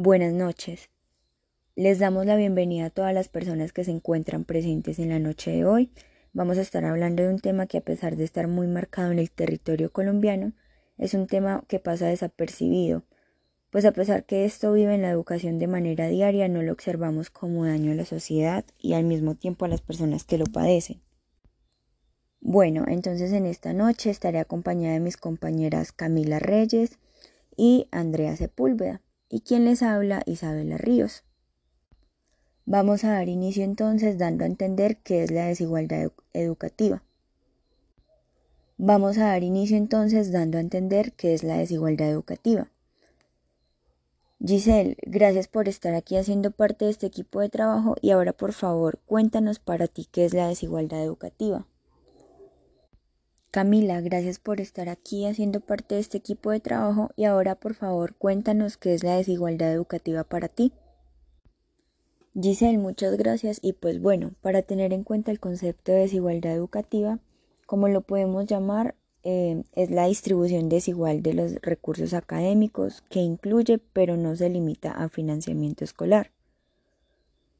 Buenas noches. Les damos la bienvenida a todas las personas que se encuentran presentes en la noche de hoy. Vamos a estar hablando de un tema que a pesar de estar muy marcado en el territorio colombiano, es un tema que pasa desapercibido, pues a pesar que esto vive en la educación de manera diaria, no lo observamos como daño a la sociedad y al mismo tiempo a las personas que lo padecen. Bueno, entonces en esta noche estaré acompañada de mis compañeras Camila Reyes y Andrea Sepúlveda y quien les habla Isabela Ríos. Vamos a dar inicio entonces dando a entender qué es la desigualdad educativa. Vamos a dar inicio entonces dando a entender qué es la desigualdad educativa. Giselle, gracias por estar aquí haciendo parte de este equipo de trabajo y ahora por favor cuéntanos para ti qué es la desigualdad educativa. Camila, gracias por estar aquí haciendo parte de este equipo de trabajo y ahora por favor cuéntanos qué es la desigualdad educativa para ti. Giselle, muchas gracias y pues bueno, para tener en cuenta el concepto de desigualdad educativa, como lo podemos llamar, eh, es la distribución desigual de los recursos académicos que incluye pero no se limita a financiamiento escolar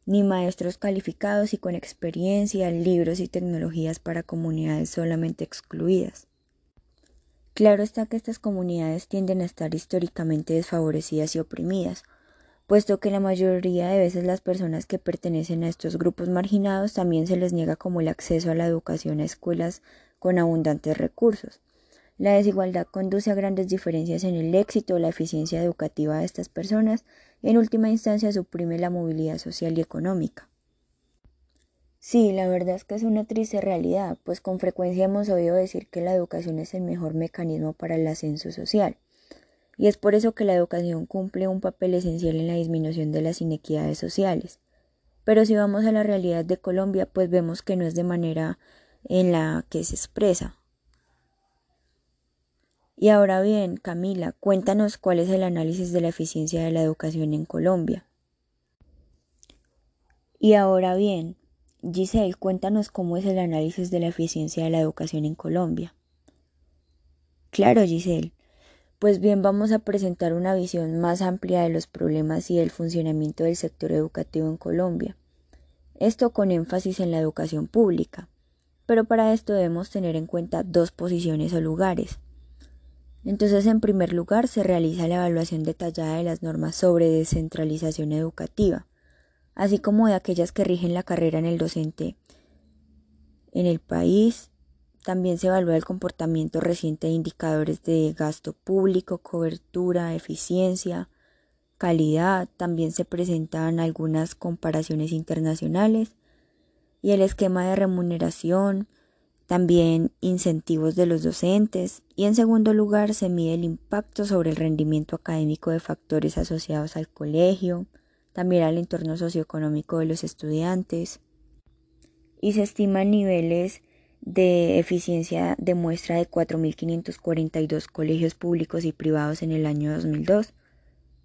ni maestros calificados y con experiencia, libros y tecnologías para comunidades solamente excluidas. Claro está que estas comunidades tienden a estar históricamente desfavorecidas y oprimidas, puesto que la mayoría de veces las personas que pertenecen a estos grupos marginados también se les niega como el acceso a la educación a escuelas con abundantes recursos. La desigualdad conduce a grandes diferencias en el éxito o la eficiencia educativa de estas personas y en última instancia suprime la movilidad social y económica. Sí, la verdad es que es una triste realidad, pues con frecuencia hemos oído decir que la educación es el mejor mecanismo para el ascenso social. Y es por eso que la educación cumple un papel esencial en la disminución de las inequidades sociales. Pero si vamos a la realidad de Colombia, pues vemos que no es de manera en la que se expresa. Y ahora bien, Camila, cuéntanos cuál es el análisis de la eficiencia de la educación en Colombia. Y ahora bien, Giselle, cuéntanos cómo es el análisis de la eficiencia de la educación en Colombia. Claro, Giselle. Pues bien, vamos a presentar una visión más amplia de los problemas y del funcionamiento del sector educativo en Colombia. Esto con énfasis en la educación pública. Pero para esto debemos tener en cuenta dos posiciones o lugares. Entonces, en primer lugar, se realiza la evaluación detallada de las normas sobre descentralización educativa, así como de aquellas que rigen la carrera en el docente en el país. También se evalúa el comportamiento reciente de indicadores de gasto público, cobertura, eficiencia, calidad. También se presentan algunas comparaciones internacionales y el esquema de remuneración, también incentivos de los docentes y en segundo lugar se mide el impacto sobre el rendimiento académico de factores asociados al colegio, también al entorno socioeconómico de los estudiantes y se estiman niveles de eficiencia de muestra de 4.542 colegios públicos y privados en el año 2002.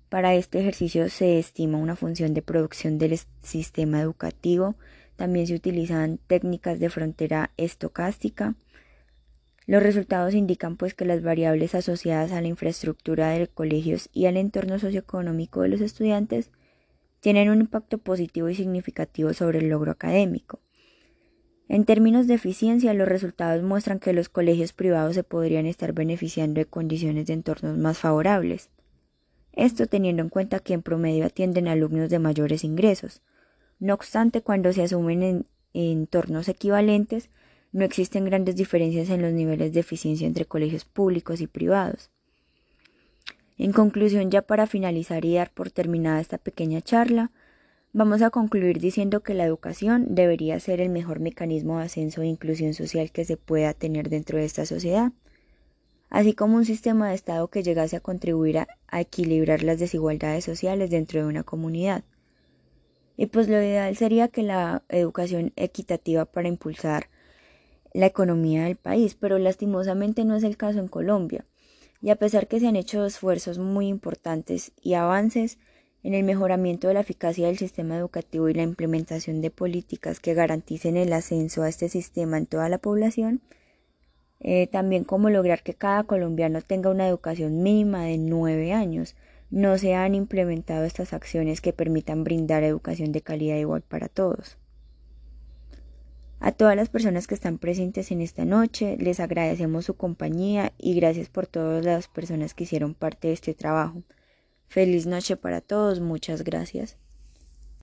Para este ejercicio se estima una función de producción del sistema educativo también se utilizan técnicas de frontera estocástica. Los resultados indican pues que las variables asociadas a la infraestructura de colegios y al entorno socioeconómico de los estudiantes tienen un impacto positivo y significativo sobre el logro académico. En términos de eficiencia, los resultados muestran que los colegios privados se podrían estar beneficiando de condiciones de entornos más favorables. Esto teniendo en cuenta que en promedio atienden alumnos de mayores ingresos, no obstante, cuando se asumen en entornos equivalentes, no existen grandes diferencias en los niveles de eficiencia entre colegios públicos y privados. En conclusión, ya para finalizar y dar por terminada esta pequeña charla, vamos a concluir diciendo que la educación debería ser el mejor mecanismo de ascenso e inclusión social que se pueda tener dentro de esta sociedad, así como un sistema de Estado que llegase a contribuir a, a equilibrar las desigualdades sociales dentro de una comunidad. Y pues lo ideal sería que la educación equitativa para impulsar la economía del país, pero lastimosamente no es el caso en Colombia. Y a pesar que se han hecho esfuerzos muy importantes y avances en el mejoramiento de la eficacia del sistema educativo y la implementación de políticas que garanticen el ascenso a este sistema en toda la población, eh, también cómo lograr que cada colombiano tenga una educación mínima de nueve años, no se han implementado estas acciones que permitan brindar educación de calidad igual para todos. A todas las personas que están presentes en esta noche, les agradecemos su compañía y gracias por todas las personas que hicieron parte de este trabajo. Feliz noche para todos, muchas gracias.